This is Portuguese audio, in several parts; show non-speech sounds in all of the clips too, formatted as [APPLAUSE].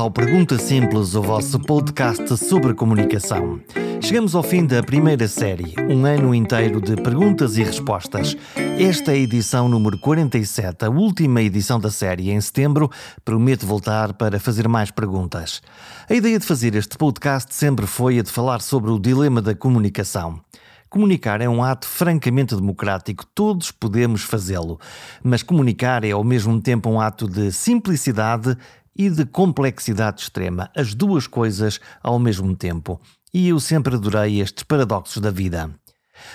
ao Pergunta Simples, o vosso podcast sobre comunicação. Chegamos ao fim da primeira série, um ano inteiro de perguntas e respostas. Esta é a edição número 47, a última edição da série. Em setembro, prometo voltar para fazer mais perguntas. A ideia de fazer este podcast sempre foi a de falar sobre o dilema da comunicação. Comunicar é um ato francamente democrático, todos podemos fazê-lo, mas comunicar é ao mesmo tempo um ato de simplicidade e de complexidade extrema, as duas coisas ao mesmo tempo. E eu sempre adorei estes paradoxos da vida.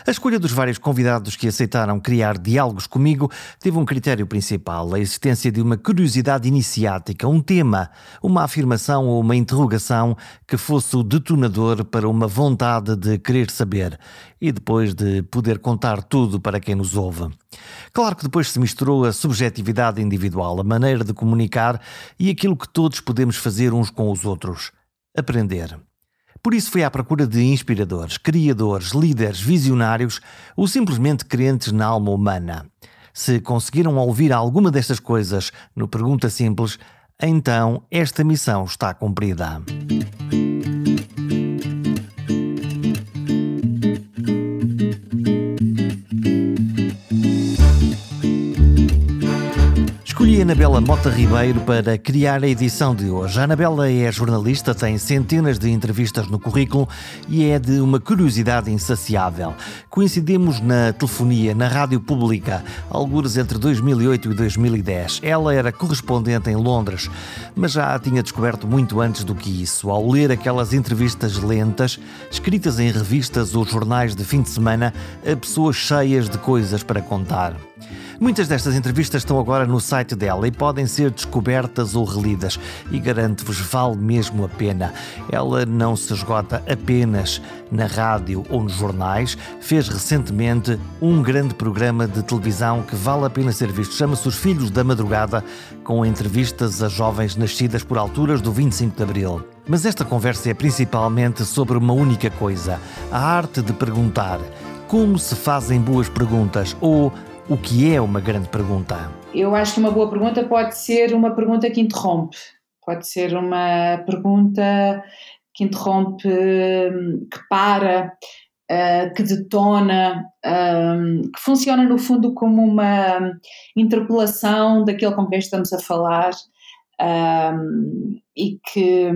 A escolha dos vários convidados que aceitaram criar diálogos comigo teve um critério principal: a existência de uma curiosidade iniciática, um tema, uma afirmação ou uma interrogação que fosse o detonador para uma vontade de querer saber e depois de poder contar tudo para quem nos ouve. Claro que depois se misturou a subjetividade individual, a maneira de comunicar e aquilo que todos podemos fazer uns com os outros: aprender. Por isso foi à procura de inspiradores, criadores, líderes, visionários ou simplesmente crentes na alma humana. Se conseguiram ouvir alguma destas coisas no Pergunta Simples, então esta missão está cumprida. Anabela Mota Ribeiro para criar a edição de hoje. A Anabela é jornalista, tem centenas de entrevistas no currículo e é de uma curiosidade insaciável. Coincidimos na telefonia, na rádio pública, alguns entre 2008 e 2010. Ela era correspondente em Londres, mas já a tinha descoberto muito antes do que isso, ao ler aquelas entrevistas lentas, escritas em revistas ou jornais de fim de semana, a pessoas cheias de coisas para contar. Muitas destas entrevistas estão agora no site dela e podem ser descobertas ou relidas, e garanto-vos, vale mesmo a pena. Ela não se esgota apenas na rádio ou nos jornais, fez recentemente um grande programa de televisão que vale a pena ser visto. Chama-se Os Filhos da Madrugada, com entrevistas a jovens nascidas por alturas do 25 de Abril. Mas esta conversa é principalmente sobre uma única coisa: a arte de perguntar. Como se fazem boas perguntas ou o que é uma grande pergunta? Eu acho que uma boa pergunta pode ser uma pergunta que interrompe, pode ser uma pergunta que interrompe, que para, eh, que detona, eh, que funciona no fundo como uma interpelação daquele com quem estamos a falar eh, e que,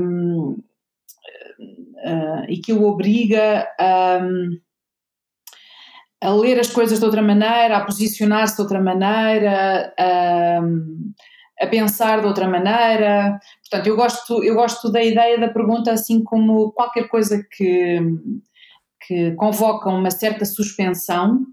e que o obriga a a ler as coisas de outra maneira, a posicionar-se de outra maneira, a, a, pensar de outra maneira. Portanto, eu gosto, eu gosto da ideia da pergunta assim como qualquer coisa que, que convoca uma certa suspensão,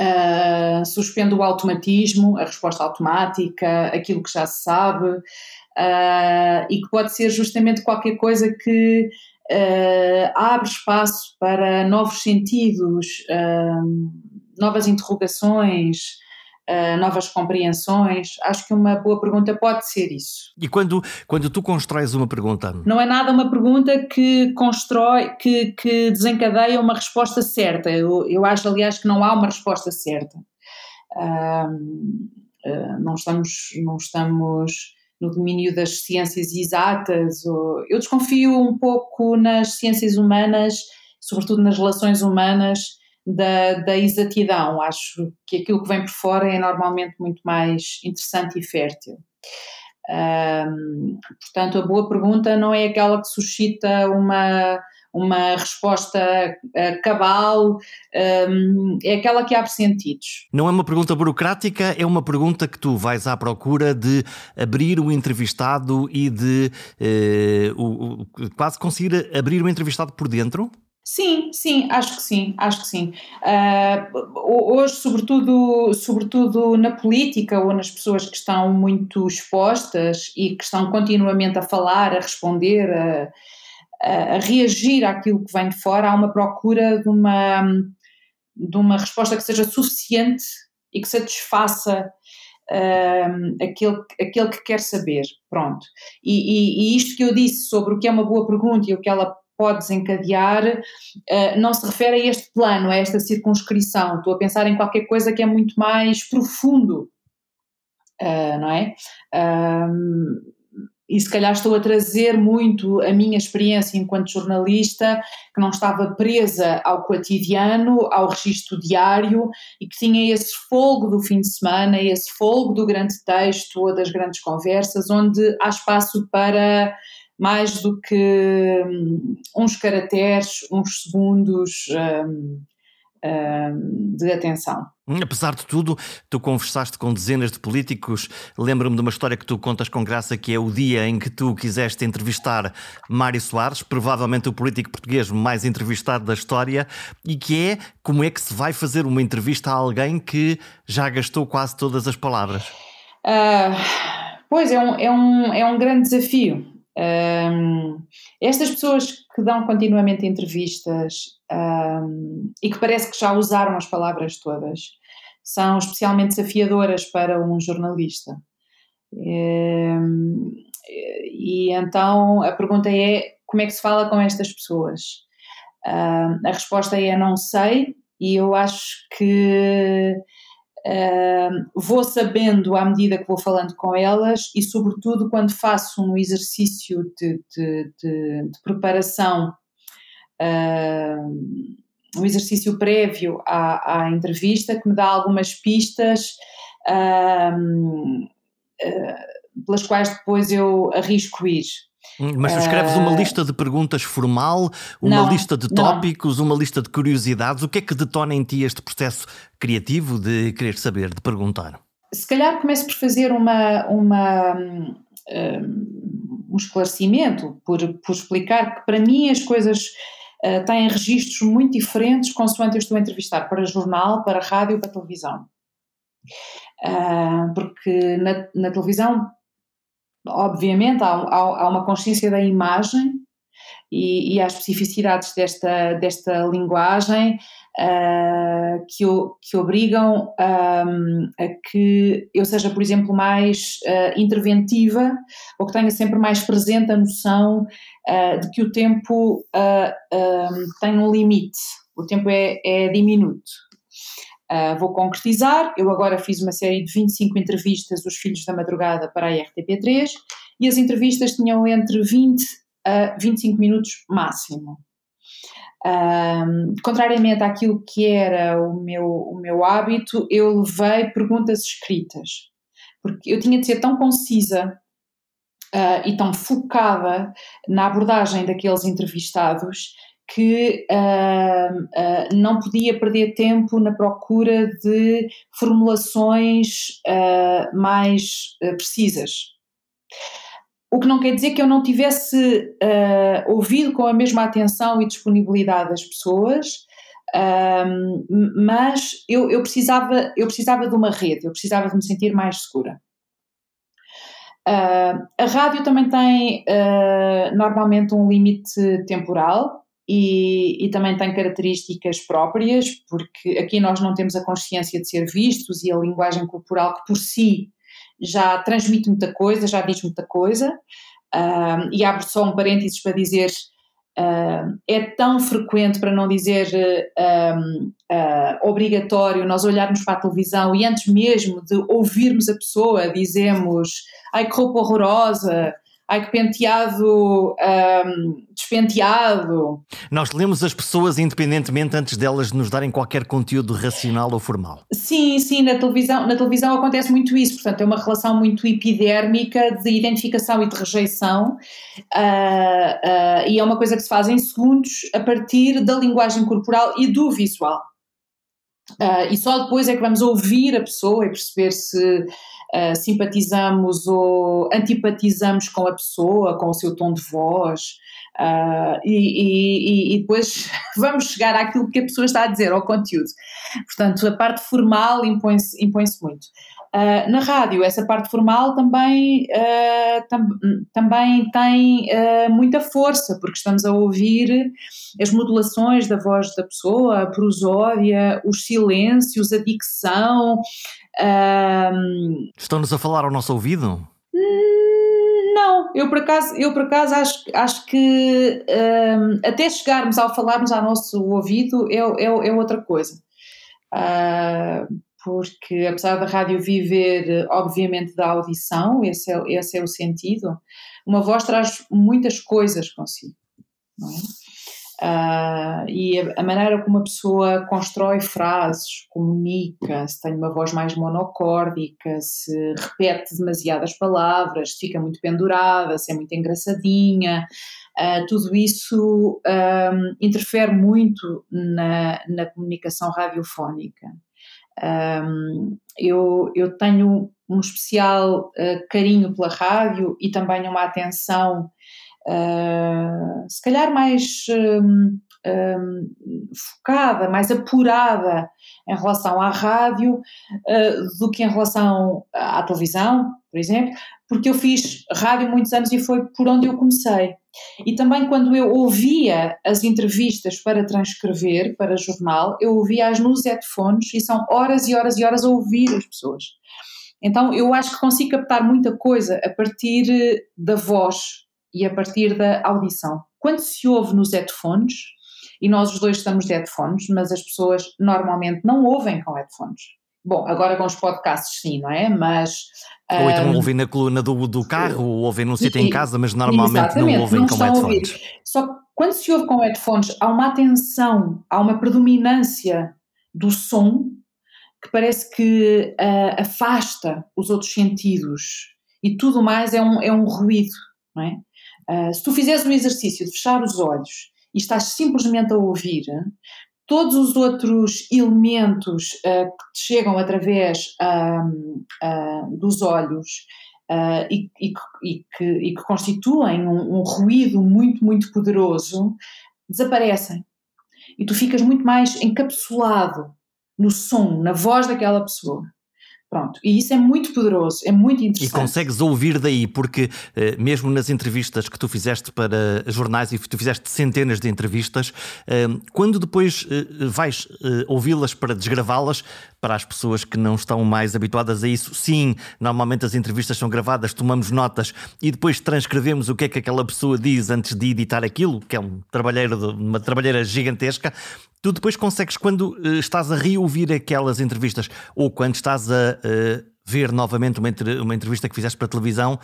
uh, suspende o automatismo, a resposta automática, aquilo que já se sabe, uh, e que pode ser justamente qualquer coisa que uh, abre espaço para novos sentidos, uh, novas interrogações, uh, novas compreensões. Acho que uma boa pergunta pode ser isso. E quando, quando tu constróis uma pergunta? Não é nada uma pergunta que constrói, que, que desencadeia uma resposta certa. Eu, eu acho, aliás, que não há uma resposta certa. não estamos, não estamos no domínio das ciências exatas. Ou, eu desconfio um pouco nas ciências humanas, sobretudo nas relações humanas, da, da exatidão. Acho que aquilo que vem por fora é normalmente muito mais interessante e fértil. Portanto, a boa pergunta não é aquela que suscita uma uma resposta uh, cabal, um, é aquela que abre sentidos. Não é uma pergunta burocrática, é uma pergunta que tu vais à procura de abrir o entrevistado e de uh, o, o, quase conseguir abrir o entrevistado por dentro? Sim, sim, acho que sim, acho que sim. Uh, hoje, sobretudo, sobretudo na política ou nas pessoas que estão muito expostas e que estão continuamente a falar, a responder, a, a, reagir àquilo que vem de fora, há uma procura de uma, de uma resposta que seja suficiente e que satisfaça um, aquele, aquele que quer saber. Pronto. E, e, e, isto que eu disse sobre o que é uma boa pergunta e o que ela pode desencadear uh, não se refere a este plano, a esta circunscrição. Estou a pensar em qualquer coisa que é muito mais profundo, uh, não é? Um, e se calhar estou a trazer muito a minha experiência enquanto jornalista, que não estava presa ao cotidiano, ao registro diário e que tinha esse folgo do fim de semana, esse folgo do grande texto ou das grandes conversas, onde há espaço para mais do que hum, uns caracteres, uns segundos. Um, de atenção. Apesar de tudo, tu conversaste com dezenas de políticos. Lembro-me de uma história que tu contas com graça, que é o dia em que tu quiseste entrevistar Mário Soares, provavelmente o político português mais entrevistado da história, e que é como é que se vai fazer uma entrevista a alguém que já gastou quase todas as palavras. Uh, pois é um, é, um, é um grande desafio. Um, estas pessoas que dão continuamente entrevistas um, e que parece que já usaram as palavras todas são especialmente desafiadoras para um jornalista. Um, e então a pergunta é: como é que se fala com estas pessoas? a resposta é: não sei, e eu acho que Vou sabendo à medida que vou falando com elas e, sobretudo, quando faço um exercício de, de, de, de preparação, uh, um exercício prévio à, à, entrevista, que me dá algumas pistas uh, pelas quais depois eu arrisco ir. Hum, mas tu escreves uma lista de perguntas formal, uma não, lista de tópicos, não. uma lista de curiosidades. O que é que detona em ti este processo criativo de querer saber, de perguntar? Se calhar começo por fazer uma, uma, um, um esclarecimento, por, por explicar que para mim as coisas uh, têm registros muito diferentes consoante eu estou a entrevistar para jornal, para rádio, para televisão. Uh, porque na, na televisão obviamente há, há, há uma consciência da imagem e, e especificidades desta, desta linguagem uh, que, que obrigam um, a que eu seja, por exemplo, mais uh, interventiva ou que tenha sempre mais presente a noção uh, de que o tempo um, tem um limite, o tempo é, é diminuto. Uh, vou concretizar. Eu agora fiz uma série de 25 entrevistas, Os Filhos da Madrugada, para a RTP3, e as entrevistas tinham entre 20 a 25 minutos máximo. Contrariamente àquilo que era o meu, o meu hábito, eu levei perguntas escritas, porque eu tinha de ser tão concisa uh, e tão focada na abordagem daqueles entrevistados que uh, uh, não podia perder tempo na procura de formulações uh, mais precisas. O que não quer dizer que eu não tivesse ouvido com a mesma atenção e disponibilidade das pessoas, mas eu, eu, precisava, eu precisava de uma rede, eu precisava de me sentir mais segura. a rádio também tem normalmente um limite temporal, e, e, também tem características próprias, porque aqui nós não temos a consciência de ser vistos e a linguagem corporal que por si já transmite muita coisa, já diz muita coisa. Uh, e abro só um parênteses para dizer uh, é tão frequente, para não dizer uh, obrigatório, nós olharmos para a televisão e antes mesmo de ouvirmos a pessoa dizemos ai que roupa horrorosa, ai que penteado um, despenteado. Nós lemos as pessoas independentemente antes delas nos darem qualquer conteúdo racional ou formal. Sim, sim, na televisão, na televisão acontece muito isso, portanto é uma relação muito epidérmica de identificação e de rejeição uh, uh, e é uma coisa que se faz em segundos a partir da linguagem corporal e do visual. Uh, e só depois é que vamos ouvir a pessoa e perceber se uh, simpatizamos ou antipatizamos com a pessoa, com o seu tom de voz, uh, e, e, e, depois [LAUGHS] vamos chegar àquilo que a pessoa está a dizer, ao conteúdo. Portanto, a parte formal impõe-se impõe muito. Uh, na rádio, essa parte formal também, uh, tam, também tem uh, muita força, porque estamos a ouvir as modulações da voz da pessoa, a prosódia, os silêncios, a dicção. Estão-nos a falar ao nosso ouvido? Não, eu por acaso, eu por acaso acho, acho que até chegarmos ao falarmos ao nosso ouvido é, é, é outra coisa. Uh, porque apesar da rádio viver, obviamente, da audição, esse é, esse é o sentido, uma voz traz muitas coisas consigo, não é? Uh, e a, a, maneira como a pessoa constrói frases, comunica, se tem uma voz mais monocórdica, se repete demasiadas palavras, se fica muito pendurada, se é muito engraçadinha, uh, tudo isso um, interfere muito na, na comunicação radiofónica. Um, eu, eu tenho um especial uh, carinho pela rádio e também uma atenção uh, se calhar mais um, um, focada, mais apurada em relação à rádio uh, do que em relação à televisão, por exemplo, porque eu fiz rádio muitos anos e foi por onde eu comecei. E também quando eu ouvia as entrevistas para transcrever para jornal, eu ouvia-as nos headphones e são horas e horas e horas a ouvir as pessoas. Então eu acho que consigo captar muita coisa a partir da voz e a partir da audição. Quando se ouve nos headphones, e nós os dois estamos de headphones, mas as pessoas normalmente não ouvem com headphones. Bom, agora com os podcasts sim, não é? Mas. Ou então um, ouvem na coluna do, do carro, ou ouvem num sítio em casa, mas normalmente não ouvem não com headphones. Só que quando se ouve com headphones, há uma atenção, há uma predominância do som que parece que uh, afasta os outros sentidos e tudo mais é um, é um ruído, não é? Uh, se tu fizeres o exercício de fechar os olhos e estás simplesmente a ouvir, todos os outros elementos uh, que te chegam através uh, dos olhos e, e, e, que, e, que, constituem um, um ruído muito, muito poderoso desaparecem. E tu ficas muito mais encapsulado no som, na voz daquela pessoa. Pronto, e isso é muito poderoso, é muito interessante. E consegues ouvir daí, porque eh, mesmo nas entrevistas que tu fizeste para jornais e tu fizeste centenas de entrevistas, eh, quando depois eh, vais ouvi-las para desgravá-las, para as pessoas que não estão mais habituadas a isso, sim, normalmente as entrevistas são gravadas, tomamos notas e depois transcrevemos o que é que aquela pessoa diz antes de editar aquilo, que é um trabalheiro, uma trabalheira gigantesca. Tu depois consegues, quando uh, estás a reouvir aquelas entrevistas ou quando estás a uh, ver novamente uma, uma entrevista que fizeste para a televisão,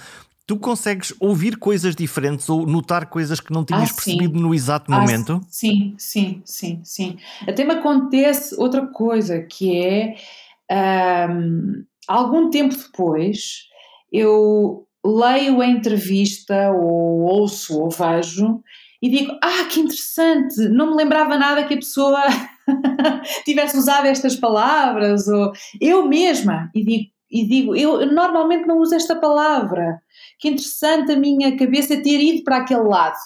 tu consegues ouvir coisas diferentes ou notar coisas que não tinhas ah, percebido no exato ah, momento? Sim, sim, sim, sim. Até me acontece outra coisa que é um, algum tempo depois eu leio a entrevista ou ouço ou vejo e digo: Ah, que interessante, não me lembrava nada que a pessoa [LAUGHS] tivesse usado estas palavras, ou eu mesma, e digo, e digo: eu normalmente não uso esta palavra, que interessante a minha cabeça ter ido para aquele lado.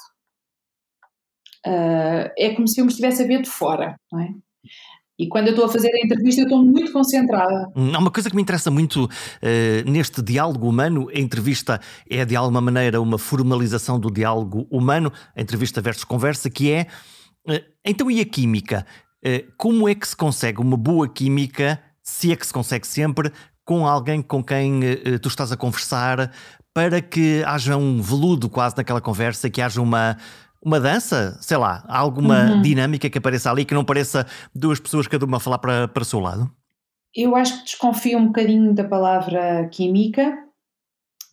Uh, é como se eu me estivesse a ver de fora, não é? E quando eu estou a fazer a entrevista, eu estou muito concentrada. Há uma coisa que me interessa muito uh, neste diálogo humano: a entrevista é de alguma maneira uma formalização do diálogo humano, a entrevista versus conversa, que é. Uh, então, e a química? Uh, como é que se consegue uma boa química, se é que se consegue sempre, com alguém com quem tu estás a conversar, para que haja um veludo quase naquela conversa, que haja uma uma dança, sei lá, alguma uhum. dinâmica que apareça ali que não pareça duas pessoas cada uma a falar para, para o seu lado? Eu acho que desconfio um bocadinho da palavra química,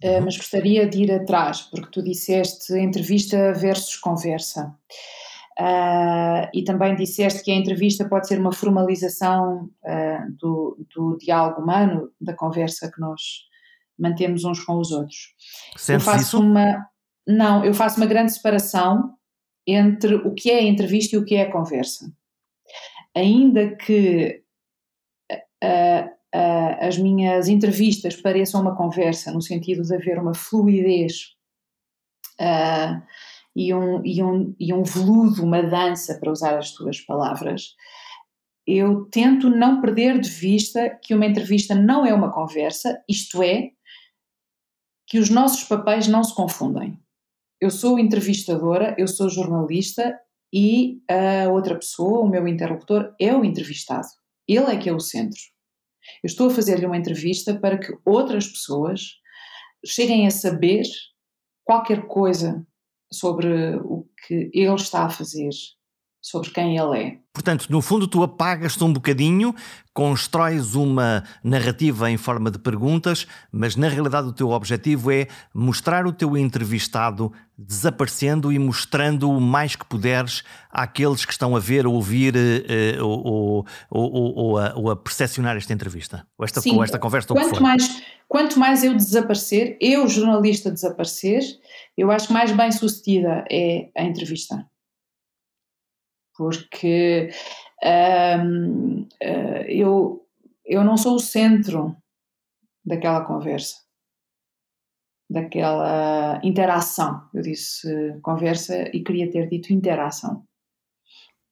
eh, uhum. mas gostaria de ir atrás, porque tu disseste entrevista versus conversa. Uh, e também disseste que a entrevista pode ser uma formalização uh, do, do diálogo humano, da conversa que nós mantemos uns com os outros. Sentes eu faço isso? uma não, eu faço uma grande separação entre o que é a entrevista e o que é a conversa. Ainda que uh, as minhas entrevistas pareçam uma conversa, no sentido de haver uma fluidez uh, e, um, e, um, e um veludo, uma dança, para usar as tuas palavras, eu tento não perder de vista que uma entrevista não é uma conversa, isto é, que os nossos papéis não se confundem eu sou entrevistadora, eu sou jornalista e a outra pessoa, o meu interlocutor, é o entrevistado. Ele é que é o centro. Eu estou a fazer-lhe uma entrevista para que outras pessoas cheguem a saber qualquer coisa sobre o que ele está a fazer sobre quem ele é. Portanto, no fundo, tu apagas-te um bocadinho, constróis uma narrativa em forma de perguntas, mas na realidade o teu objetivo é mostrar o teu entrevistado desaparecendo e mostrando o mais que puderes àqueles que estão a ver, a ouvir uh, ou, ou, ou, ou, a, ou a percepcionar esta entrevista, ou esta, Sim, ou esta conversa. Quanto mais, quanto mais eu desaparecer, eu, jornalista, desaparecer, eu acho que mais bem sucedida é a entrevista porque um, eh, eu, eu não sou o centro daquela conversa, daquela interação. Eu disse conversa e queria ter dito interação.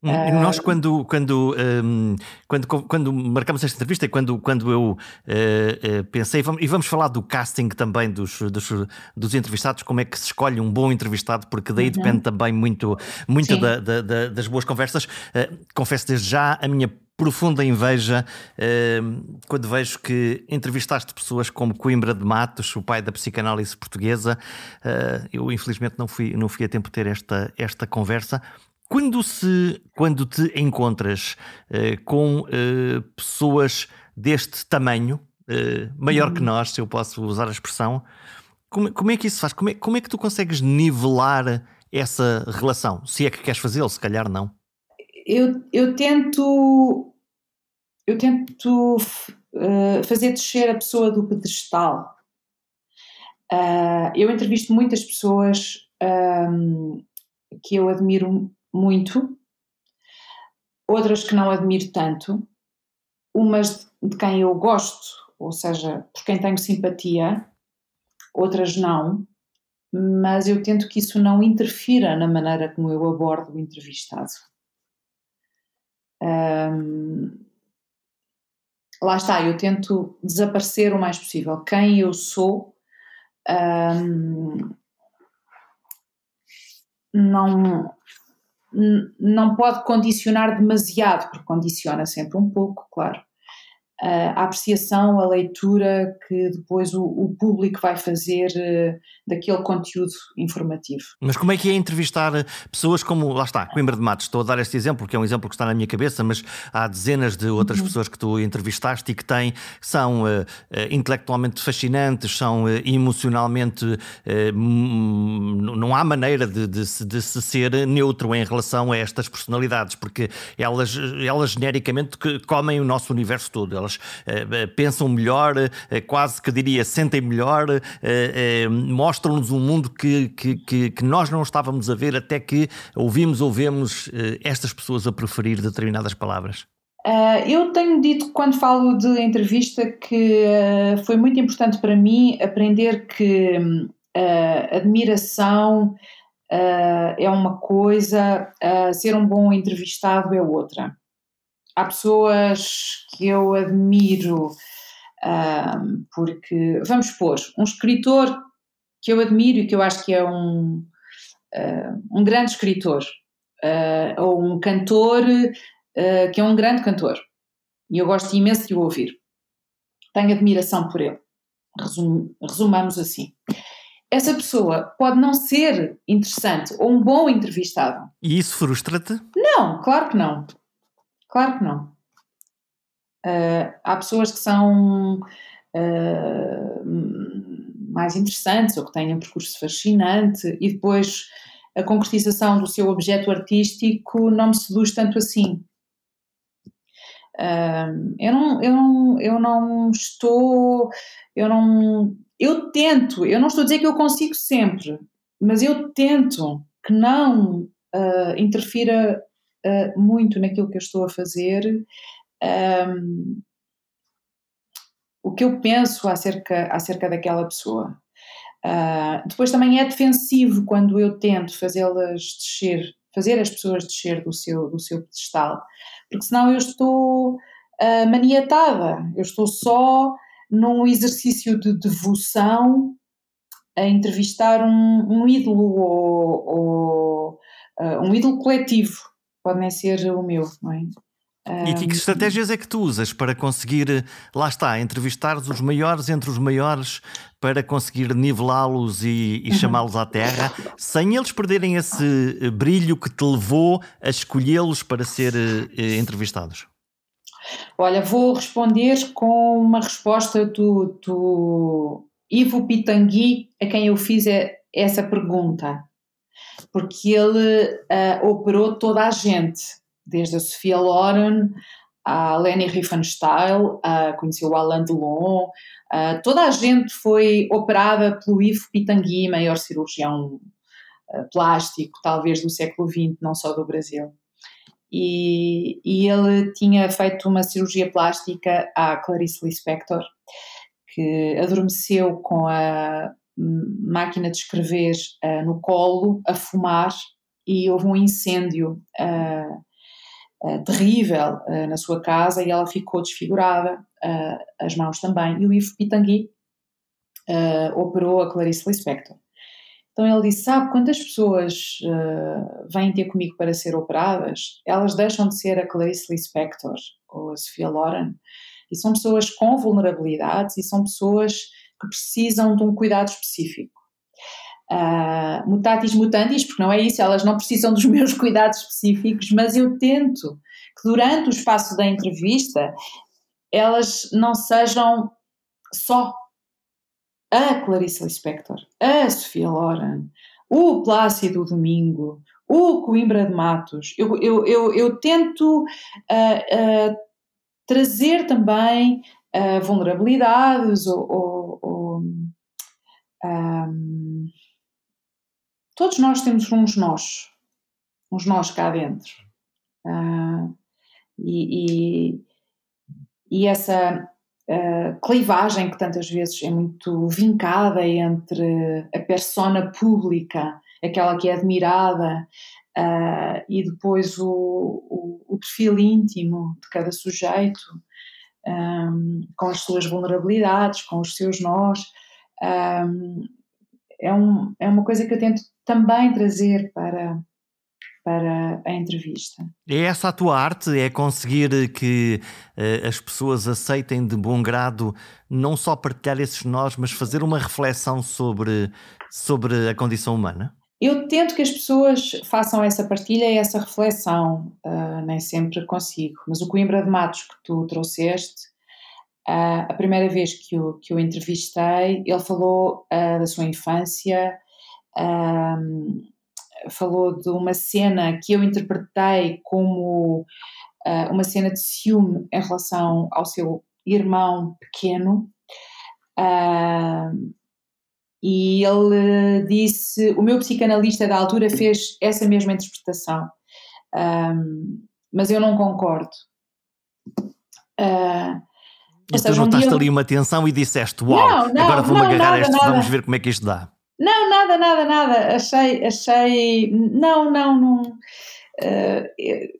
Uh, Nós, quando, quando, um, quando, quando marcamos esta entrevista e quando, quando eu uh, uh, pensei, vamos, e vamos falar do casting também dos, dos, dos, entrevistados, como é que se escolhe um bom entrevistado, porque daí uhum. depende também muito, muito da, da, da, das boas conversas. confesso desde já a minha profunda inveja quando vejo que entrevistaste pessoas como Coimbra de Matos, o pai da psicanálise portuguesa. eu, infelizmente, não fui, não fui a tempo de ter esta, esta conversa. Quando, se, quando te encontras uh, com uh, pessoas deste tamanho, uh, maior uhum. que nós, se eu posso usar a expressão, como, como é que isso faz? Como é, como é que tu consegues nivelar essa relação? Se é que queres fazê-lo, se calhar não. Eu, eu tento. Eu tento fazer descer a pessoa do pedestal. eu entrevisto muitas pessoas um, que eu admiro muito, outras que não admiro tanto, umas de quem eu gosto, ou seja, por quem tenho simpatia, outras não, mas eu tento que isso não interfira na maneira como eu abordo o entrevistado. lá está, eu tento desaparecer o mais possível. Quem eu sou não, não pode condicionar demasiado, porque condiciona sempre um pouco, claro a apreciação, a leitura que depois o, o público vai fazer uh, daquele conteúdo informativo. Mas como é que é entrevistar pessoas como, lá está, Coimbra de Matos, estou a dar este exemplo, que é um exemplo que está na minha cabeça, mas há dezenas de outras uhum. pessoas que tu entrevistaste e que têm, são uh, intelectualmente fascinantes, são uh, emocionalmente, não há maneira de, de, de, se ser neutro em relação a estas personalidades, porque elas, elas genericamente comem o nosso universo todo, elas elas uh, pensam melhor, uh, quase que diria, sentem melhor, mostram-nos um mundo que, que, que, que, nós não estávamos a ver até que ouvimos ou vemos estas pessoas a preferir determinadas palavras. Uh, eu tenho dito quando falo de entrevista que uh, foi muito importante para mim aprender que uh, admiração é uma coisa, ser um bom entrevistado é outra há pessoas que eu admiro, um, porque, vamos supor, um escritor que eu admiro e que eu acho que é um, uh, um grande escritor, uh, ou um cantor uh, que é um grande cantor, e eu gosto imenso de o ouvir. Tenho admiração por ele. Resum, resumamos assim. Essa pessoa pode não ser interessante ou um bom entrevistado. E isso frustra-te? Não, claro que não. Claro que não. Uh, há pessoas que são uh, mais interessantes ou que têm um percurso fascinante e depois a concretização do seu objeto artístico não me seduz tanto assim. Uh, eu, não, eu, não, eu não estou, eu não, eu tento, eu não estou a dizer que eu consigo sempre, mas eu tento que não uh, interfira uh, muito naquilo que eu estou a fazer. Um, o que eu penso acerca, acerca daquela pessoa. Uh, depois também é defensivo quando eu tento fazê-las descer, fazer as pessoas descer do seu, do seu pedestal, porque senão eu estou uh, maniatada, eu estou só num exercício de devoção a entrevistar um, um ídolo ou, ou uh, um ídolo coletivo pode nem ser o meu, não é? E que, estratégias é que tu usas para conseguir, lá está, entrevistar os maiores entre os maiores, para conseguir nivelá-los e, e uhum. chamá-los à terra, sem eles perderem esse eh, brilho que te levou a escolhê-los para ser eh, entrevistados? Olha, vou responder com uma resposta do, do Ivo Pitangui, a quem eu fiz essa pergunta, porque ele uh, operou toda a gente desde a Sofia Loren à Leni Riefenstahl, uh, conheceu o Alain Delon, toda a gente foi operada pelo Ivo Pitangui, maior cirurgião uh, plástico, talvez do século XX, não só do Brasil. E, e, ele tinha feito uma cirurgia plástica à Clarice Lispector, que adormeceu com a máquina de escrever uh, no colo, a fumar, e houve um incêndio uh, uh, terrível uh, na sua casa e ela ficou desfigurada, uh, as mãos também. E o Ivo Pitangui operou a Clarice Lispector. Então ele disse: Sabe, quantas pessoas vêm ter comigo para ser operadas, elas deixam de ser a Clarice Lispector ou a Sofia Loren. E são pessoas com vulnerabilidades e são pessoas que precisam de um cuidado específico uh, mutatis mutandis, porque não é isso, elas não precisam dos [LAUGHS] meus cuidados específicos, mas eu tento que durante o espaço da entrevista elas não sejam só a Clarice Lispector, a Sofia Loren, o Plácido Domingo, o Coimbra de Matos. Eu, eu, eu, eu tento uh, uh, trazer também uh, vulnerabilidades ou, ou um, todos nós temos uns nós, uns nós cá dentro. Uh, e, e, e, essa uh, clivagem que tantas vezes é muito vincada entre a persona pública, aquela que é admirada, uh, e depois o, o, o, perfil íntimo de cada sujeito, um, com as suas vulnerabilidades, com os seus nós. Um, é, um, é uma coisa que eu tento também trazer para, para a entrevista. É essa a tua arte? É conseguir que uh, as pessoas aceitem de bom grado não só partilhar esses nós, mas fazer uma reflexão sobre, sobre a condição humana? Eu tento que as pessoas façam essa partilha e essa reflexão, uh, nem sempre consigo, mas o Coimbra de Matos que tu trouxeste Uh, a primeira vez que o, que o entrevistei, ele falou uh, da sua infância, falou de uma cena que eu interpretei como uh, uma cena de ciúme em relação ao seu irmão pequeno. e ele disse: O meu psicanalista da altura fez essa mesma interpretação, um, mas eu não concordo. Uh, e tu seja, notaste um ali uma tensão e disseste: Uau, não, não, agora vou-me agarrar nada, a nada. vamos ver como é que isto dá. Não, nada, nada, nada. Achei, achei. Não, não, não. Uh,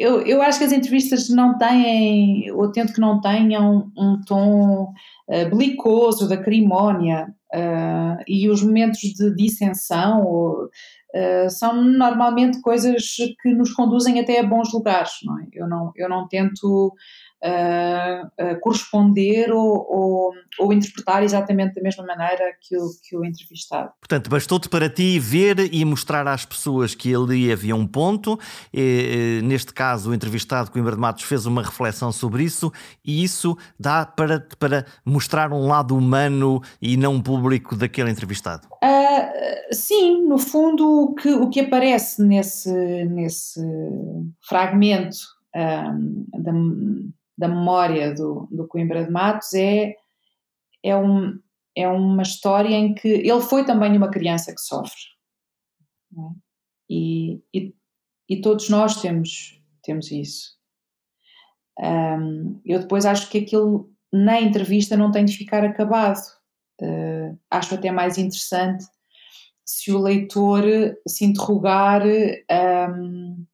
eu, eu acho que as entrevistas não têm, ou tento que não tenham um tom uh, belicoso, da crimónia, uh, e os momentos de dissensão uh, são normalmente coisas que nos conduzem até a bons lugares, não é? Eu não, eu não tento uh, corresponder ou, ou, ou, interpretar exatamente da mesma maneira que o, que o entrevistado. Portanto, bastou-te para ti ver e mostrar às pessoas que ali havia um ponto. E, neste caso, o entrevistado Coimbra de Matos fez uma reflexão sobre isso e isso dá para, para mostrar um lado humano e não público daquele entrevistado. Uh, sim, no fundo, o que, o que aparece nesse, nesse fragmento um, da, da memória do, do Coimbra de Matos é, é, um, é uma história em que ele foi também uma criança que sofre. É? E, e, e, todos nós temos, temos isso. Um, eu depois acho que aquilo na entrevista não tem de ficar acabado. Uh, acho até mais interessante se o leitor se interrogar um,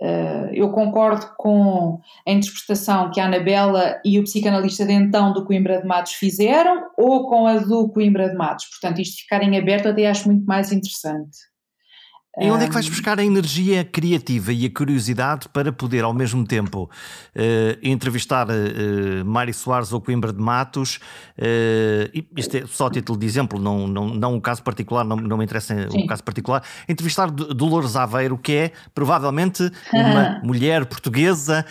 Uh, eu concordo com a interpretação que a Anabela e o psicanalista de então do Coimbra de Matos fizeram ou com a do Coimbra de Matos. Portanto, isto ficar em aberto até acho muito mais interessante. E onde é que vais buscar a energia criativa e a curiosidade para poder, ao mesmo tempo, uh, entrevistar uh, Mário Soares ou Coimbra de Matos? Uh, isto é só a título de exemplo, não, não, não um caso particular, não, não me interessa Sim. um caso particular. Entrevistar Dolores Aveiro, que é provavelmente uma [LAUGHS] mulher portuguesa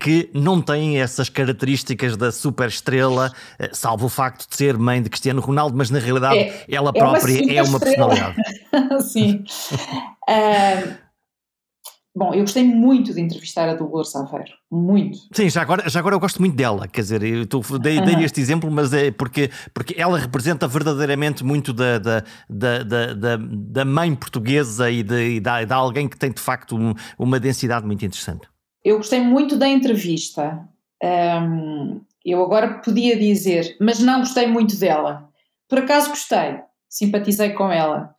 que não tem essas características da super estrela, salvo o facto de ser mãe de Cristiano Ronaldo, mas na realidade é, ela própria é uma, é uma personalidade. [LAUGHS] Sim. [LAUGHS] Uh, bom, eu gostei muito de entrevistar a Dolores Aveiro, muito. Sim, já agora, já agora eu gosto muito dela, quer dizer, eu tô, dei, dei este exemplo, mas é porque, porque ela representa verdadeiramente muito da, da, da, da, da mãe portuguesa e de, e de, de alguém que tem de facto um, uma densidade muito interessante. Eu gostei muito da entrevista. Um, eu agora podia dizer, mas não gostei muito dela. Por acaso gostei, simpatizei com ela.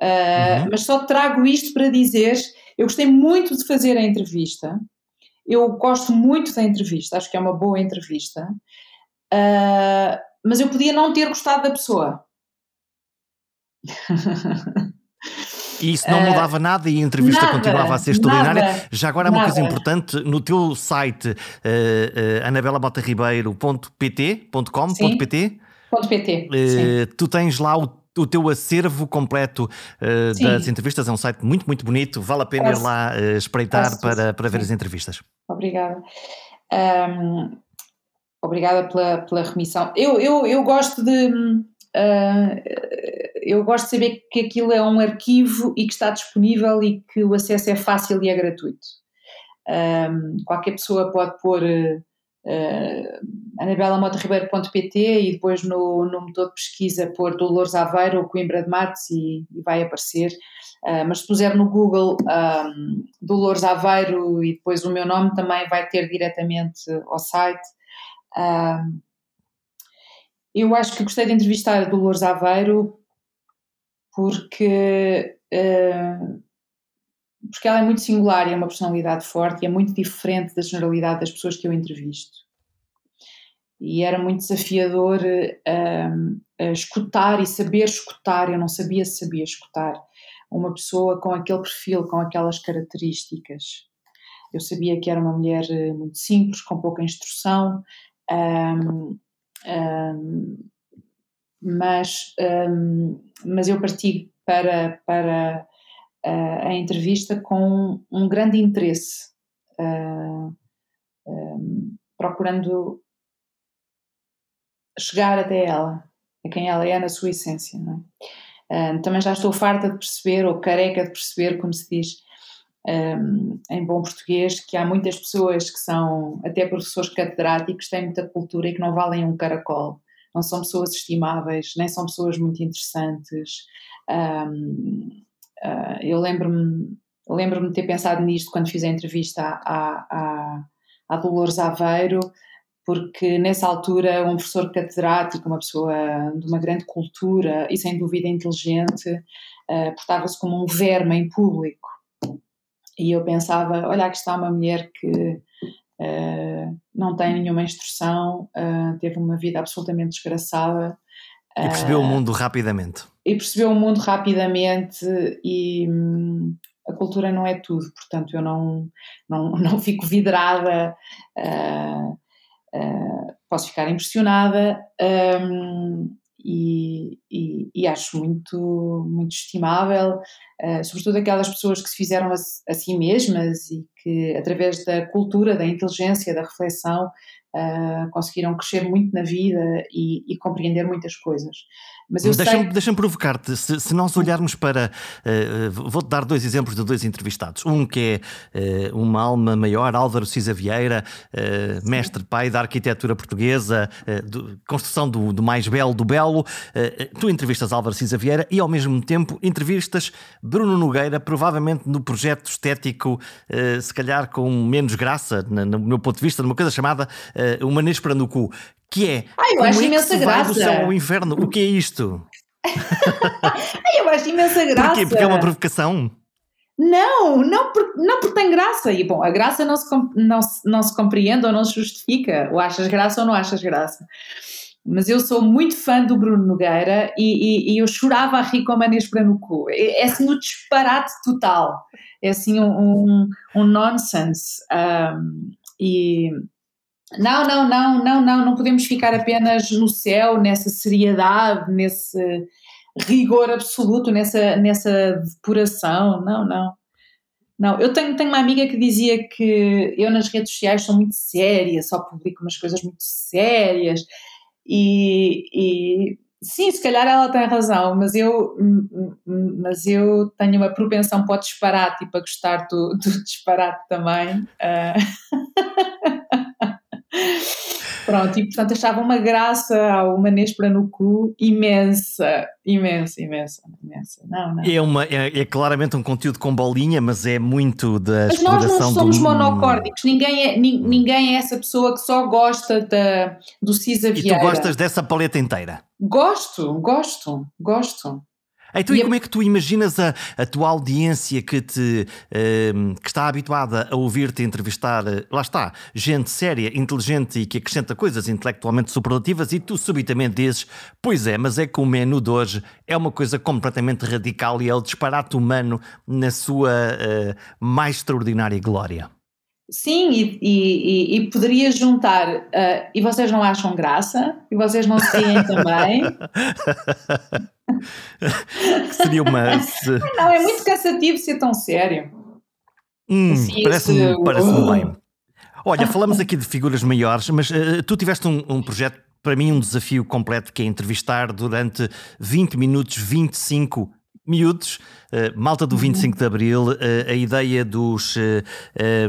Uh, uhum. Mas só trago isto para dizer: eu gostei muito de fazer a entrevista, eu gosto muito da entrevista, acho que é uma boa entrevista, uh, mas eu podia não ter gostado da pessoa. E isso não mudava uh, nada e a entrevista nada, continuava a ser extraordinária. Nada, Já agora há uma coisa importante, no teu site uh, uh, uh, tu tens lá o o teu acervo completo uh, das entrevistas. É um site muito, muito bonito. Vale a pena Posso. ir lá uh, espreitar para, para ver as entrevistas. Obrigada. Um, obrigada pela, pela remissão. Eu, eu, eu gosto de. Uh, eu gosto de saber que aquilo é um arquivo e que está disponível e que o acesso é fácil e é gratuito. Um, qualquer pessoa pode pôr uh, e depois no, no motor de pesquisa pôr Dolores Aveiro ou Coimbra de Matos e, e vai aparecer. Uh, mas se puser no Google um, Dolores Aveiro e depois o meu nome também vai ter diretamente ao site. Uh, eu acho que gostei de entrevistar a Dolores Aveiro porque uh, porque ela é muito singular e é uma personalidade forte e é muito diferente da generalidade das pessoas que eu entrevisto. E era muito desafiador um, escutar e saber escutar. Eu não sabia se sabia escutar uma pessoa com aquele perfil, com aquelas características. Eu sabia que era uma mulher eh, muito simples, com pouca instrução, um, um, mas, mas eu parti para, para uh, a entrevista com um grande interesse, uh, um, procurando chegar até ela, a quem ela é na sua essência. É? Uh, também já estou farta de perceber, ou careca de perceber, como se diz um, em bom português, que há muitas pessoas que são até professores catedráticos, têm muita cultura e que não valem um caracol. Não são pessoas estimáveis, nem são pessoas muito interessantes. Um, Uh, eu lembro-me lembro-me de ter pensado nisto quando fiz a entrevista à, à, à Dolores Aveiro, porque nessa altura um professor catedrático, uma pessoa de uma grande cultura e sem dúvida inteligente, uh, portava-se como um verme em público. E eu pensava, olha, aqui está uma mulher que uh, não tem nenhuma instrução, uh, teve uma vida absolutamente desgraçada, e percebeu uh, o mundo rapidamente. E percebeu o mundo rapidamente e hum, a cultura não é tudo, portanto eu não, não, [LAUGHS] não fico vidrada, uh, uh, posso ficar impressionada um, e, e, e, acho muito, muito estimável, sobretudo aquelas pessoas que se fizeram a, a si mesmas e que através da cultura, da inteligência, da reflexão, uh, conseguiram crescer muito na vida e, e compreender muitas coisas. Mas eu Deixa-me sei... deixa provocar-te, se, se, nós olharmos para. Uh, Vou-te dar dois exemplos de dois entrevistados. Um que é uh, uma alma maior, Álvaro Cisa Vieira, uh, mestre pai da arquitetura portuguesa, do, construção do, do, mais belo do belo. tu entrevistas Álvaro Cisa Vieira e, ao mesmo tempo, entrevistas Bruno Nogueira, provavelmente no projeto estético, se calhar com menos graça, no meu ponto de vista, numa coisa chamada Uma Néspera no Cu que é Ai, eu acho é imensa graça. do céu ao inferno? O que é isto? [LAUGHS] Ai, eu acho imensa graça. Porquê? Porque é uma provocação? Não, não, por, não porque tem graça. E bom, a graça não se, não, não se compreende ou não se justifica. Ou achas graça ou não achas graça. mas eu sou muito fã do Bruno Nogueira e, e, e eu chorava a rir com a Manespra no cu. É, é assim o um disparate total, é assim um, um, um nonsense. Um, e não, não, não, não, não, não podemos ficar apenas no céu, nessa seriedade, nesse rigor absoluto, nessa, nessa depuração. Não, não. Não, eu tenho, tenho uma amiga que dizia que eu nas redes sociais sou muito séria, só publico umas coisas muito sérias e, e sim, se calhar ela tem razão, mas eu, mas eu tenho uma propensão para o disparate e para gostar do, do disparate também. Uh... [LAUGHS] Pronto, e portanto achava uma graça ao Manespra no cu imensa, imensa, imensa, imensa. Não, não. É, uma, é, é, claramente um conteúdo com bolinha, mas é muito da mas exploração nós não somos do... monocórdicos, ninguém é, ninguém é essa pessoa que só gosta da, do Cisa Vieira. E tu gostas dessa paleta inteira? Gosto, gosto, gosto. Então, e, e como é que tu imaginas a, a tua audiência que, te, uh, que está habituada a ouvir-te entrevistar, uh, lá está, gente séria, inteligente e que acrescenta coisas intelectualmente superlativas, e tu subitamente dizes: Pois é, mas é que o menu de hoje é uma coisa completamente radical e é o disparate humano na sua uh, mais extraordinária glória. Sim, e, e, e, poderia juntar, uh, e vocês não acham graça? E vocês não se riem também? [LAUGHS] [LAUGHS] Seria uma. Não, é muito cansativo ser tão sério. Hum, assim, Parece-me parece bem. Olha, [LAUGHS] falamos aqui de figuras maiores, mas uh, tu tiveste um, um projeto, para mim, um desafio completo, que é entrevistar durante 20 minutos 25 miúdos, uh, malta do 25 uhum. de Abril, uh, a ideia dos, uh,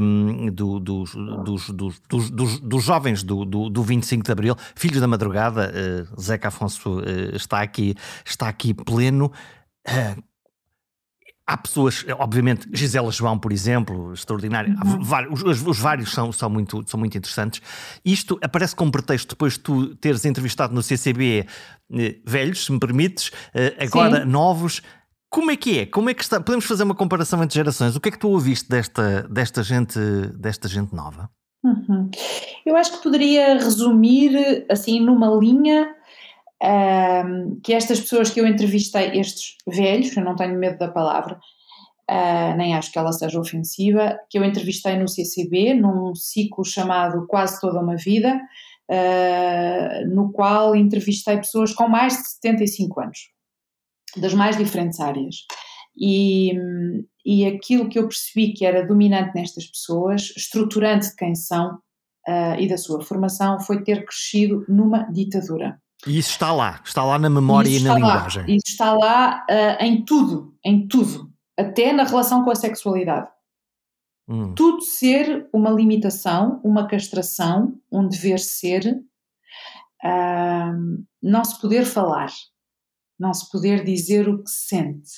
um, do, dos, dos, dos, dos, dos, jovens do, do, do 25 de Abril, filhos da madrugada, Zeca Afonso está, aqui, está aqui pleno. Há pessoas, obviamente, Gisela João, por exemplo, extraordinária. Uhum. Vários, os, os, vários são, são, muito, são muito interessantes. Isto aparece como pretexto depois de tu teres entrevistado no CCB velhos, se me permites, agora Sim. novos. Como é que é? Como é que está? Podemos fazer uma comparação entre gerações. O que é que tu ouviste desta, desta, gente, desta gente nova? Uhum. Eu acho que poderia resumir assim numa linha um, que estas pessoas que eu entrevistei, estes velhos, eu não tenho medo da palavra, uh, nem acho que ela seja ofensiva, que eu entrevistei no CCB, num ciclo chamado Quase Toda uma Vida, uh, no qual entrevistei pessoas com mais de 75 anos das mais diferentes áreas. E, e aquilo que eu percebi que era dominante nestas pessoas, estruturante de quem são uh, e da sua formação, foi ter crescido numa ditadura. E isso está lá, está lá na memória e na linguagem. Isso está lá uh, em tudo, em tudo, até na relação com a sexualidade. Hum. Tudo ser uma limitação, uma castração, um dever ser, uh, não se poder falar não se poder dizer o que sente.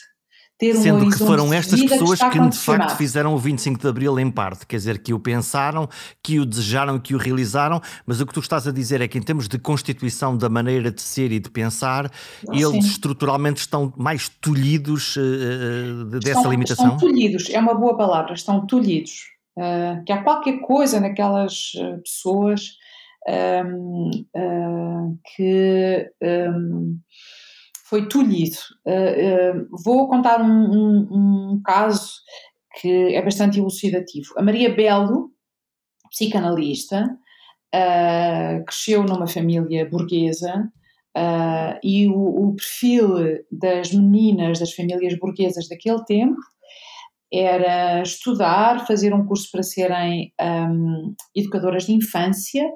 Ter um Sendo que foram estas pessoas que, que de facto fizeram o 25 de Abril em parte, quer dizer, que o pensaram, que o desejaram, que o realizaram, mas o que tu estás a dizer é que em termos de constituição da maneira de ser e de pensar, ah, eles sim. estruturalmente estão mais tolhidos uh, dessa estão, limitação? Estão tolhidos, é uma boa palavra, estão tolhidos. Uh, que há qualquer coisa naquelas pessoas um, uh, que... Um, foi tolhido. Uh, uh, vou contar um, um, um, caso que é bastante elucidativo. A Maria Belo, psicanalista, uh, cresceu numa família burguesa e o, o, perfil das meninas das famílias burguesas daquele tempo era estudar, fazer um curso para serem um, educadoras de infância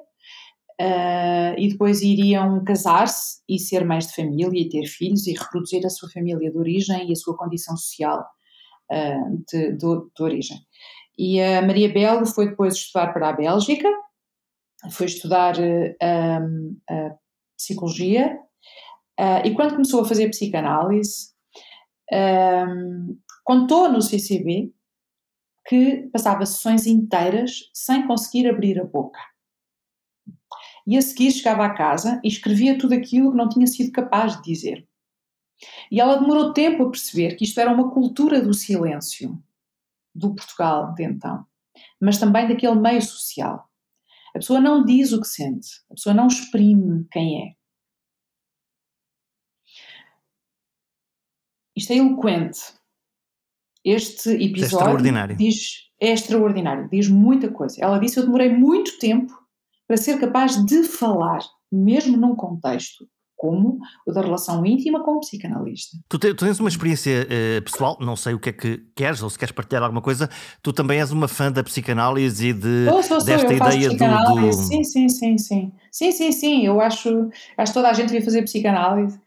uh, e depois iriam casar-se e ser mais de família e ter filhos e reproduzir a sua família de origem e a sua condição social uh, de, de, de, origem. E a Maria Belo foi depois estudar para a Bélgica, foi estudar uh, psicologia e quando começou a fazer psicanálise, contou no CCB que passava sessões inteiras sem conseguir abrir a boca e a seguir chegava à casa e escrevia tudo aquilo que não tinha sido capaz de dizer. E ela demorou tempo a perceber que isto era uma cultura do silêncio do Portugal de então, mas também daquele meio social. A pessoa não diz o que sente, a pessoa não exprime quem é. Isto é eloquente. Este é episódio é extraordinário. Diz, é extraordinário, diz muita coisa. Ela disse: Eu demorei muito tempo para ser capaz de falar, mesmo num contexto como o da relação íntima com o psicanalista. Tu, te, tu tens uma experiência uh, pessoal, não sei o que é que queres ou se queres partilhar alguma coisa, tu também és uma fã da psicanálise e de, sou, sou, sou, desta ideia do, do, Sim, sim, sim, sim. Sim, sim, sim, eu acho, acho que toda a gente devia fazer psicanálise.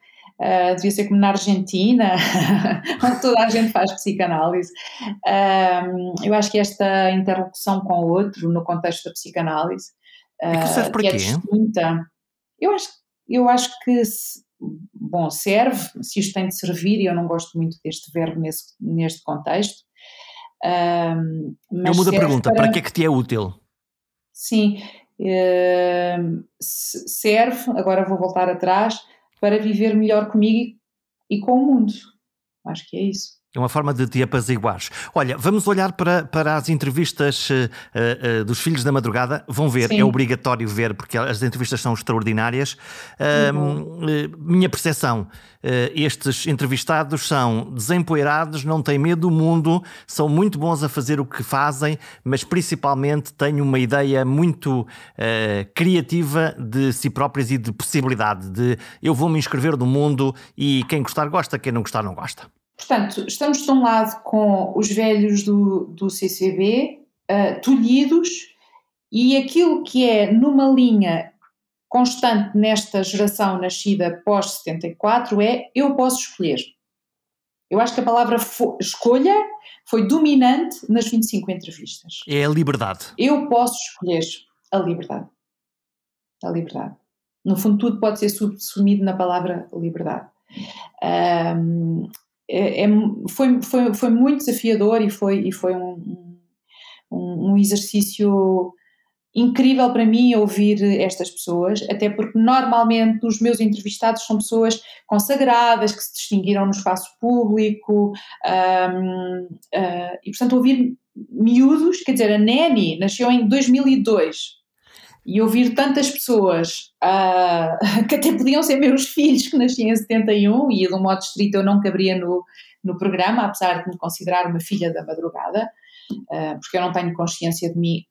Uh, devia ser como na Argentina, onde [LAUGHS] toda a gente faz psicanálise. Uh, eu acho que esta interlocução com o outro, no contexto da psicanálise, uh, que, é distinta, eu acho, eu acho que, bom, serve, se isto tem de servir, e eu não gosto muito deste verbo nesse, neste contexto. Uh, eu mudo a pergunta, para... para que é que te é útil? Sim, serve, agora vou voltar atrás, para viver melhor comigo e com o mundo. Acho que é isso. É uma forma de te apaziguares. Olha, vamos olhar para, para as entrevistas uh, uh, dos Filhos da Madrugada. Vão ver, Sim. é obrigatório ver, porque as entrevistas são extraordinárias. Uh, minha percepção, estes entrevistados são desempoeirados, não têm medo do mundo, são muito bons a fazer o que fazem, mas principalmente têm uma ideia muito criativa de si próprios e de possibilidade de eu vou me inscrever no mundo e quem gostar gosta, quem não gostar não gosta. Portanto, estamos de um lado com os velhos do, do CCB, uh, tolhidos, e aquilo que é numa linha constante nesta geração nascida pós-74 é eu posso escolher. Eu acho que a palavra escolha foi dominante nas 25 entrevistas. É a liberdade. Eu posso escolher a liberdade. A liberdade. No fundo, tudo pode ser subsumido na palavra liberdade. Um, é, é, foi, foi, foi muito desafiador e foi, e foi um, um, um exercício incrível para mim ouvir estas pessoas, até porque normalmente os meus entrevistados são pessoas consagradas, que se distinguiram no espaço público, um, uh, ah, e portanto ouvir miúdos, quer dizer, a Neni nasceu em 2002, e ouvir tantas pessoas uh, [LAUGHS] que até podiam ser meus filhos que nasciam em 71 e de um modo estrito eu não caberia no, no programa, apesar de me considerar uma filha da madrugada, uh, porque eu não tenho consciência de mim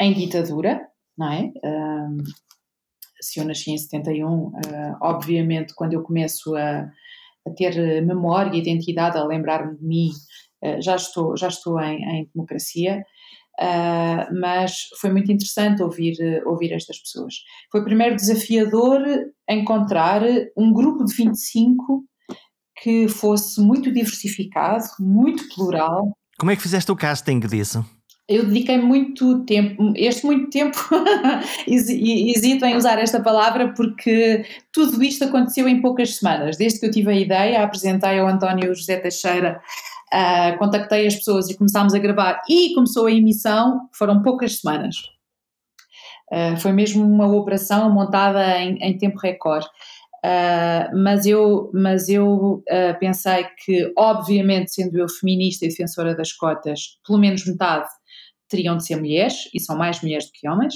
em ditadura, não é? Uh, se eu nasci em 71, obviamente quando eu começo a, a ter memória e identidade, a lembrar-me de mim, já estou, já estou em, em democracia. Uh, mas foi muito interessante ouvir, ouvir estas pessoas. Foi primeiro desafiador encontrar um grupo de 25 que fosse muito diversificado, muito plural. Como é que fizeste o casting disso? Eu dediquei muito tempo, este muito tempo, [LAUGHS] hesito em usar esta palavra porque tudo isto aconteceu em poucas semanas. Desde que eu tive a ideia, apresentei ao António José Teixeira Uh, contactei as pessoas e começámos a gravar e começou a emissão, foram poucas semanas. Uh, foi mesmo uma operação montada em, em tempo recorde. Uh, mas eu, mas eu pensei que, obviamente, sendo eu feminista e defensora das cotas, pelo menos metade teriam de ser mulheres, e são mais mulheres do que homens.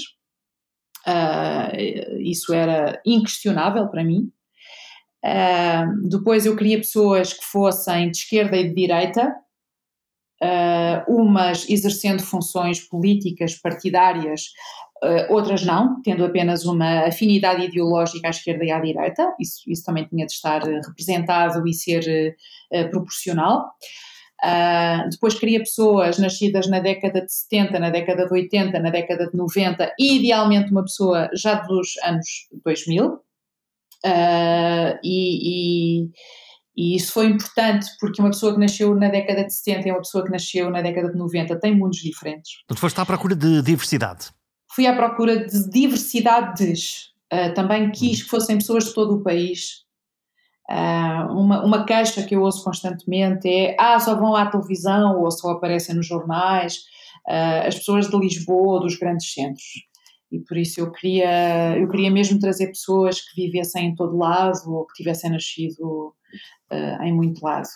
isso era inquestionável para mim. Uh, depois eu queria pessoas que fossem de esquerda e de direita, uh, umas exercendo funções políticas partidárias, uh, outras não, tendo apenas uma afinidade ideológica à esquerda e à direita, isso, isso também tinha de estar representado e ser proporcional. depois queria pessoas nascidas na década de 70, na década de 80, na década de 90 e idealmente uma pessoa já dos anos 2000, Uh, e, e, e, isso foi importante porque uma pessoa que nasceu na década de 70 e uma pessoa que nasceu na década de 90 têm mundos diferentes. Tu foste à procura de diversidade? Fui à procura de diversidades. Uh, também quis que fossem pessoas de todo o país. Uh, uma, uma queixa que eu ouço constantemente é: ah, só vão à televisão ou só aparecem nos jornais as pessoas de Lisboa, dos grandes centros e por isso eu queria, eu queria mesmo trazer pessoas que vivessem em todo lado ou que tivessem nascido uh, em muito lado.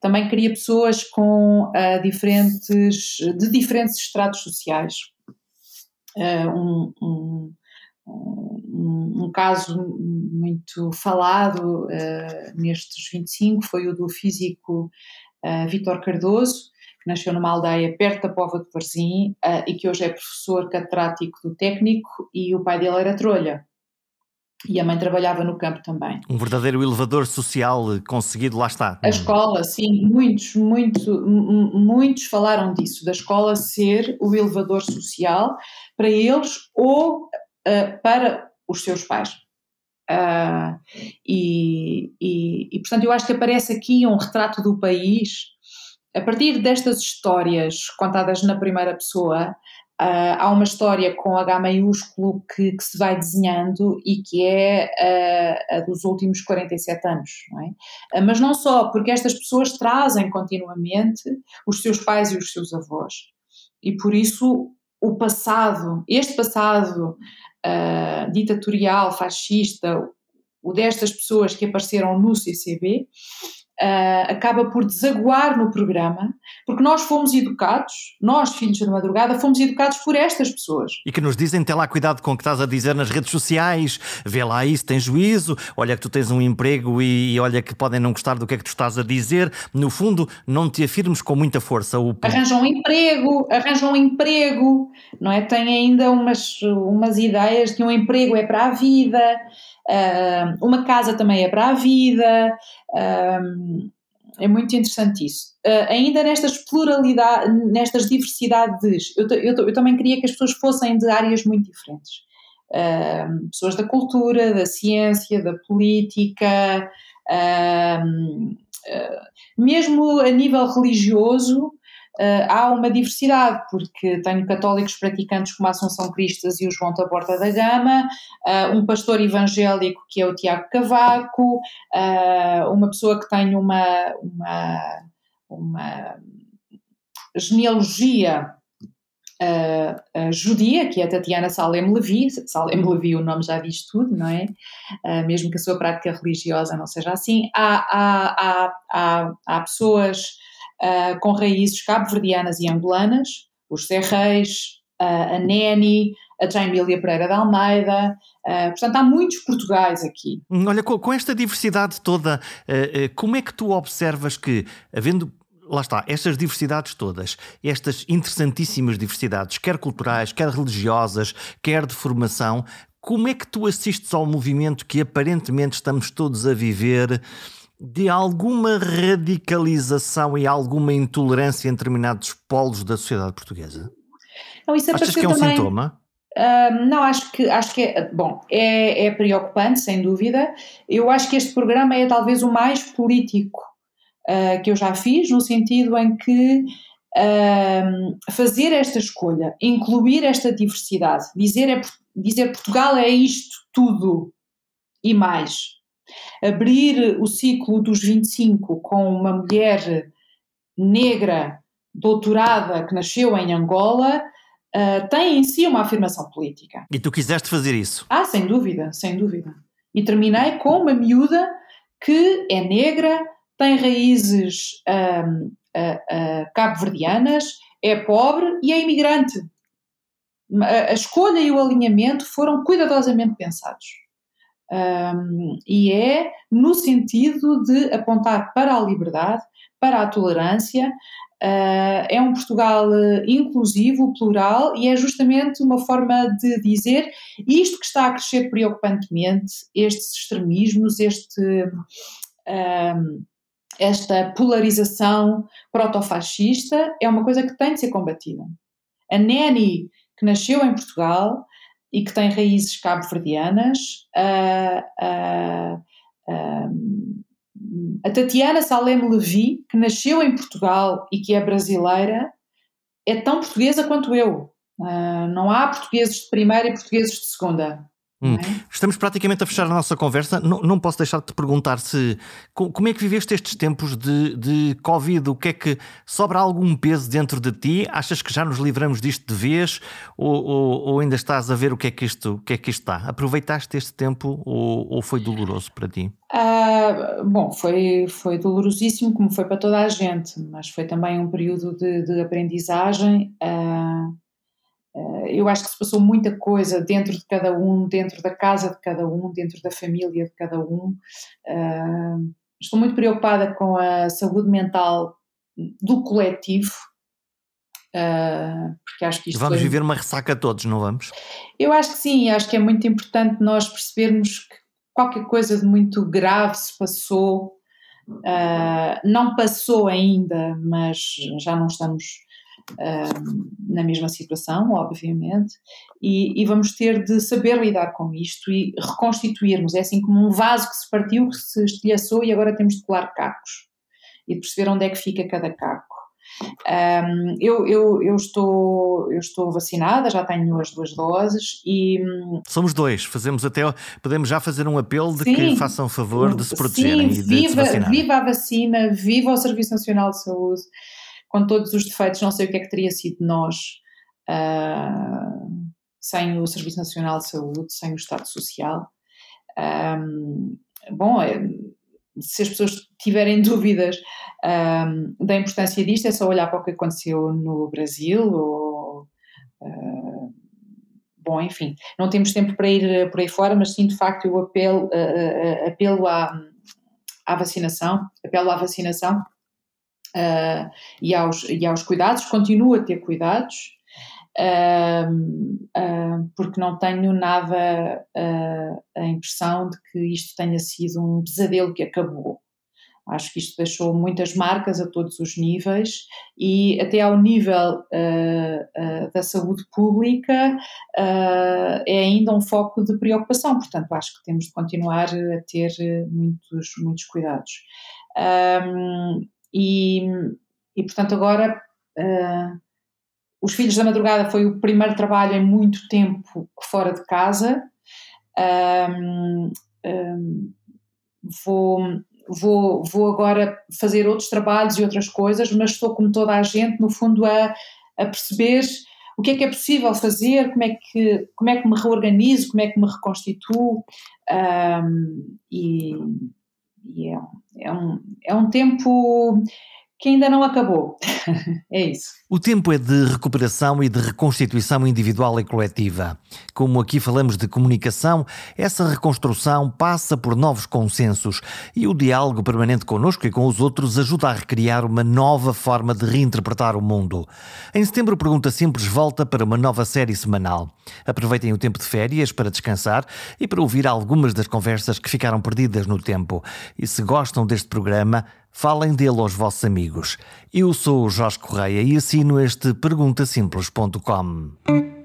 Também queria pessoas com uh, diferentes, de diferentes estratos sociais. Uh, um, um, um, um caso muito falado nestes 25 foi o do físico Vítor Cardoso, que nasceu numa aldeia perto da Pova de Varzim uh, e que hoje é professor catedrático do técnico e o pai dele era trolha. E a mãe trabalhava no campo também. Um verdadeiro elevador social conseguido, lá está. A escola, sim, muitos, muito, muitos falaram disso, da escola ser o elevador social para eles ou uh, para os seus pais. Uh, e, e, e, portanto, eu acho que aparece aqui um retrato do país. A partir destas histórias contadas na primeira pessoa, Uh, há uma história com H maiúsculo que, que, se vai desenhando e que é uh, a dos últimos 47 anos, não é? Uh, mas não só, porque estas pessoas trazem continuamente os seus pais e os seus avós. E por isso o passado, este passado ditatorial, fascista, o destas pessoas que apareceram no CCB, Uh, acaba por desaguar no programa, porque nós fomos educados, nós, filhos da madrugada, fomos educados por estas pessoas. E que nos dizem: tem lá cuidado com o que estás a dizer nas redes sociais, vê lá isso, tem juízo, olha que tu tens um emprego e, e olha que podem não gostar do que é que tu estás a dizer. No fundo, não te afirmes com muita força. O... Arranjam um emprego, arranjam um emprego, não é? Tem ainda umas, umas ideias que um emprego é para a vida. Uh, uma casa também é para a vida, uh, é muito interessante isso. Uh, ainda nestas pluralidades, nestas diversidades, eu, eu, eu, também queria que as pessoas fossem de áreas muito diferentes. pessoas da cultura, da ciência, da política, mesmo a nível religioso, uh, há uma diversidade, porque tenho católicos praticantes como a Assunção Cristas e o João Taborda da Gama, uh, um pastor evangélico que é o Tiago Cavaco, uh, uma pessoa que tem uma, uma, uma genealogia Uh, uh, judia, que é a Tatiana Salem Levi. Salem Levi, o nome já diz tudo, não é? Uh, mesmo que a sua prática religiosa não seja assim. Há, há, há, há pessoas uh, com raízes cabo-verdianas e angolanas, os Serreis, uh, a Neni, a Jaimília Pereira de Almeida, uh, portanto há muitos Portugais aqui. Hum, olha, com, com esta diversidade toda, como é que tu observas que, havendo lá está, estas diversidades todas, estas interessantíssimas diversidades, quer culturais, quer religiosas, quer de formação, como é que tu assistes ao movimento que aparentemente estamos todos a viver de alguma radicalização e alguma intolerância em determinados polos da sociedade portuguesa? Não, isso Achas que é um também... sintoma? Uh, não, acho que, acho que é, bom, é, é preocupante, sem dúvida. Eu acho que este programa é talvez o mais político uh, que eu já fiz, no sentido em que uh, fazer esta escolha, incluir esta diversidade, dizer, é, dizer Portugal é isto tudo e mais, abrir o ciclo dos 25 com uma mulher negra, doutorada, que nasceu em Angola, uh, tem em si uma afirmação política. E tu quiseste fazer isso? Ah, sem dúvida, sem dúvida. E terminei com uma miúda que é negra, tem raízes uh, uh, cabo-verdianas, é pobre e é imigrante. A, a escolha e o alinhamento foram cuidadosamente pensados. Um, e é no sentido de apontar para a liberdade, para a tolerância. Uh, é um Portugal uh, inclusivo, plural, e é justamente uma forma de dizer isto que está a crescer preocupantemente, estes extremismos, este, um, esta polarização protofascista, é uma coisa que tem de ser combatida. A Neni, que nasceu em Portugal, e que tem raízes cabo-verdianas. Uh, uh, a Tatiana Salem Levi, que nasceu em Portugal e que é brasileira, é tão portuguesa quanto eu. Uh, não há portugueses de primeira e portugueses de segunda. Hum. É? Estamos praticamente a fechar a nossa conversa. Não, não posso deixar de te perguntar se como é que viveste estes tempos de, de Covid? O que é que sobra algum peso dentro de ti? Achas que já nos livramos disto de vez? Ou, ou, ou ainda estás a ver o que é que isto, o que é que isto está? Aproveitaste este tempo ou, ou foi doloroso para ti? Ah, bom, foi, foi dolorosíssimo, como foi para toda a gente, mas foi também um período de, de aprendizagem. Ah, eu acho que se passou muita coisa dentro de cada um, dentro da casa de cada um, dentro da família de cada um. Uh, estou muito preocupada com a saúde mental do coletivo. Uh, porque acho que vamos foi... viver uma ressaca todos, não vamos? Eu acho que sim, acho que é muito importante nós percebermos que qualquer coisa de muito grave se passou, não passou ainda, mas já não estamos na mesma situação, obviamente, e, e, vamos ter de saber lidar com isto e reconstituirmos. É assim como um vaso que se partiu, que se estilhaçou e agora temos de colar cacos e de perceber onde é que fica cada caco. Um, eu, eu, eu, estou, eu estou vacinada, já tenho as duas doses e. Somos dois, fazemos até. Podemos já fazer um apelo de sim, que façam favor de se protegerem sim, e de viva, se Viva a vacina, viva o Serviço Nacional de Saúde com todos os defeitos, não sei o que é que teria sido de nós uh, sem o Serviço Nacional de Saúde, sem o Estado Social. Um, bom, é, se as pessoas tiverem [LAUGHS] dúvidas um, da importância disto, é só olhar para o que aconteceu no Brasil ou. Uh, bom, enfim, não temos tempo para ir por aí fora, mas sim, de facto, eu apelo, uh, apelo à, à vacinação, apelo à vacinação uh, e, aos, e aos cuidados, continuo a ter cuidados, uh, uh, porque não tenho nada a impressão de que isto tenha sido um pesadelo que acabou. Acho que isto deixou muitas marcas a todos os níveis e até ao nível da saúde pública é ainda um foco de preocupação, portanto acho que temos de continuar a ter muitos, muitos cuidados. Um, e, e portanto, agora uh, Os Filhos da Madrugada foi o primeiro trabalho em muito tempo fora de casa. Um, um, vou, vou, vou agora fazer outros trabalhos e outras coisas, mas estou como toda a gente, no fundo, a, a perceber o que é que é possível fazer, como é que, como é que me reorganizo, como é que me reconstituo. Um, e, e é, é, um, é um tempo que ainda não acabou. [LAUGHS] é isso. O tempo é de recuperação e de reconstituição individual e coletiva. Como aqui falamos de comunicação, essa reconstrução passa por novos consensos e o diálogo permanente connosco e com os outros ajuda a recriar uma nova forma de reinterpretar o mundo. Em setembro, Pergunta Simples volta para uma nova série semanal. Aproveitem o tempo de férias para descansar e para ouvir algumas das conversas que ficaram perdidas no tempo. E se gostam deste programa, Falem dele aos vossos amigos. Eu sou o Jorge Correia e assino este perguntasimples.com.